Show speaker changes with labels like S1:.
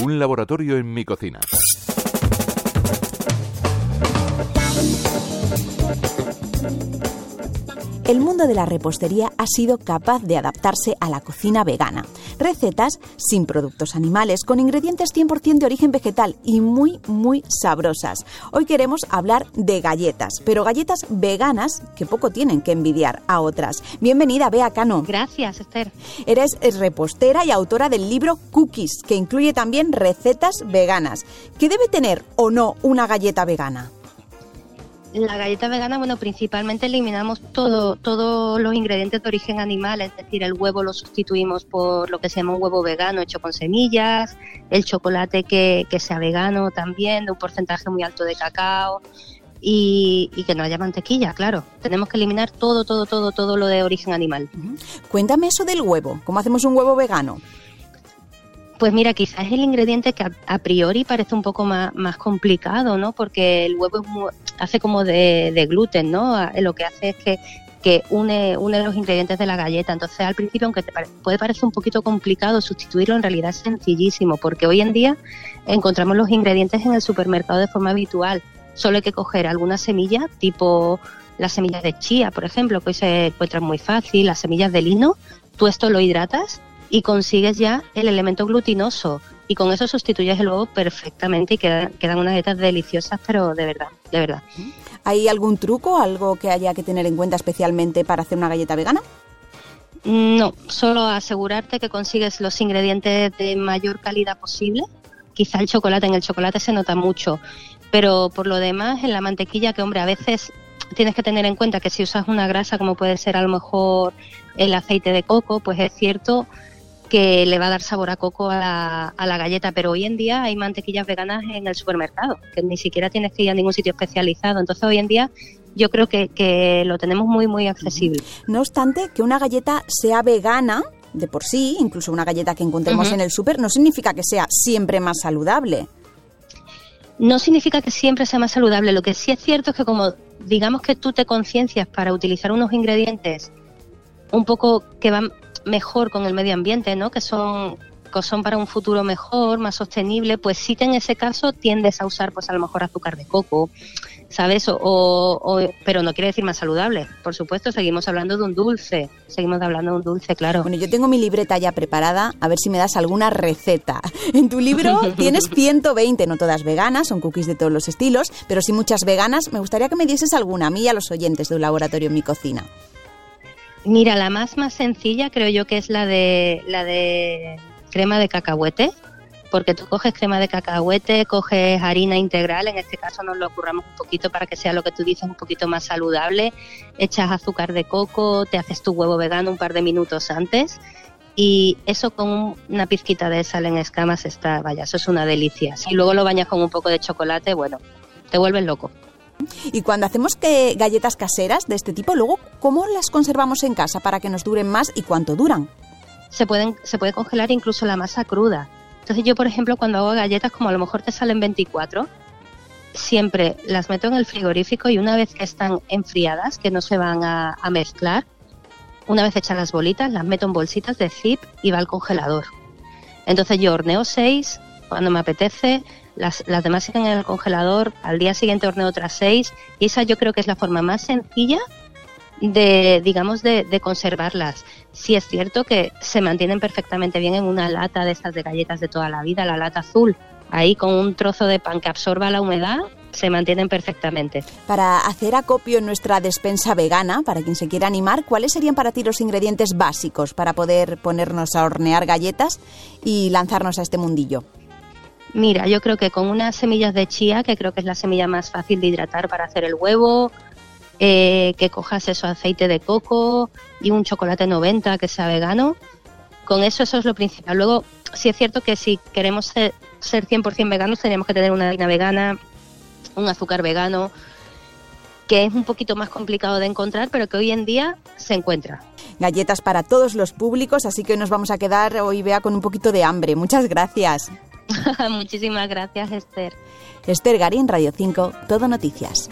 S1: Un laboratorio en mi cocina.
S2: El mundo de la repostería ha sido capaz de adaptarse a la cocina vegana. Recetas sin productos animales, con ingredientes 100% de origen vegetal y muy, muy sabrosas. Hoy queremos hablar de galletas, pero galletas veganas que poco tienen que envidiar a otras. Bienvenida, Bea Cano.
S3: Gracias, Esther.
S2: Eres repostera y autora del libro Cookies, que incluye también recetas veganas. ¿Qué debe tener o no una galleta vegana?
S3: La galleta vegana, bueno, principalmente eliminamos todo, todos los ingredientes de origen animal, es decir, el huevo lo sustituimos por lo que se llama un huevo vegano hecho con semillas, el chocolate que, que sea vegano también, de un porcentaje muy alto de cacao, y, y, que no haya mantequilla, claro. Tenemos que eliminar todo, todo, todo, todo lo de origen animal.
S2: Cuéntame eso del huevo. ¿Cómo hacemos un huevo vegano?
S3: Pues mira, quizás es el ingrediente que a, priori parece un poco más, más complicado, ¿no? Porque el huevo hace como de, gluten, ¿no? Lo que hace es que, que une, une los ingredientes de la galleta. Entonces, al principio, aunque te puede parecer un poquito complicado sustituirlo, en realidad es sencillísimo, porque hoy en día encontramos los ingredientes en el supermercado de forma habitual. Solo hay que coger alguna semilla, tipo las semillas de chía, por ejemplo, que hoy se encuentran muy fácil, las semillas de lino, tú esto lo hidratas y consigues ya el elemento glutinoso y con eso sustituyes el huevo perfectamente y quedan, unas galletas deliciosas, pero de verdad, de verdad.
S2: ¿Hay algún truco, algo que haya que tener en cuenta especialmente para hacer una galleta vegana?
S3: No, solo asegurarte que consigues los ingredientes de mayor calidad posible. Quizá el chocolate, en el chocolate se nota mucho, pero por lo demás, en la mantequilla, que hombre, a veces tienes que tener en cuenta que si usas una grasa como puede ser a lo mejor el aceite de coco, pues es cierto que le va a dar sabor a coco a la, galleta, pero hoy en día hay mantequillas veganas en el supermercado, que ni siquiera tienes que ir a ningún sitio especializado. Entonces hoy en día yo creo que, lo tenemos muy, muy accesible.
S2: No obstante, que una galleta sea vegana de por sí, incluso una galleta que encontremos en el super, no significa que sea siempre más saludable.
S3: No significa que siempre sea más saludable. Lo que sí es cierto es que como digamos que tú te conciencias para utilizar unos ingredientes un poco que van mejor con el medio ambiente, ¿no? Que son son para un futuro mejor, más sostenible, pues sí que en ese caso tiendes a usar pues a lo mejor azúcar de coco, ¿sabes? O, pero no quiere decir más saludable. Por supuesto, seguimos hablando de un dulce, seguimos hablando de un dulce, claro.
S2: Bueno, yo tengo mi libreta ya preparada, a ver si me das alguna receta. En tu libro tienes 120, no todas veganas, son cookies de todos los estilos, pero sí muchas veganas. Me gustaría que me dieses alguna a mí y a los oyentes de un laboratorio en mi cocina.
S3: Mira, la más más sencilla creo yo que es la de la de crema de cacahuete, porque tú coges crema de cacahuete, coges harina integral, en este caso nos lo curramos un poquito para que sea lo que tú dices un poquito más saludable, echas azúcar de coco, te haces tu huevo vegano un par de minutos antes y eso con una pizquita de sal en escamas está, vaya, eso es una delicia. Si luego lo bañas con un poco de chocolate, bueno, te vuelves loco.
S2: Y cuando hacemos que galletas caseras de este tipo, luego, ¿cómo las conservamos en casa para que nos duren más y cuánto duran?
S3: Se, pueden, se puede congelar incluso la masa cruda. Entonces yo, por ejemplo, cuando hago galletas, como a lo mejor te salen 24, siempre las meto en el frigorífico y una vez que están enfriadas, que no se van a, mezclar, una vez hechas las bolitas, las meto en bolsitas de zip y va al congelador. Entonces yo horneo 6 cuando me apetece, las, demás siguen en el congelador, al día siguiente horneo otras seis y esa yo creo que es la forma más sencilla de, digamos, de, de conservarlas. Sí es cierto que se mantienen perfectamente bien en una lata de estas de galletas de toda la vida, la lata azul, ahí con un trozo de pan que absorba la humedad, se mantienen perfectamente.
S2: Para hacer acopio en nuestra despensa vegana, para quien se quiera animar, ¿cuáles serían para ti los ingredientes básicos para poder ponernos a hornear galletas y lanzarnos a este mundillo?
S3: Mira, yo creo que con unas semillas de chía, que creo que es la semilla más fácil de hidratar para hacer el huevo, eh, que cojas eso, aceite de coco y un chocolate 90 que sea vegano. Con eso, eso es lo principal. Luego, sí es cierto que si queremos ser, 100% veganos, tenemos que tener una harina vegana, un azúcar vegano, que es un poquito más complicado de encontrar, pero que hoy en día se encuentra.
S2: Galletas para todos los públicos, así que hoy nos vamos a quedar hoy, vea con un poquito de hambre. Muchas gracias.
S3: Muchísimas gracias, Esther.
S2: Esther Garín, Radio 5, Todo Noticias.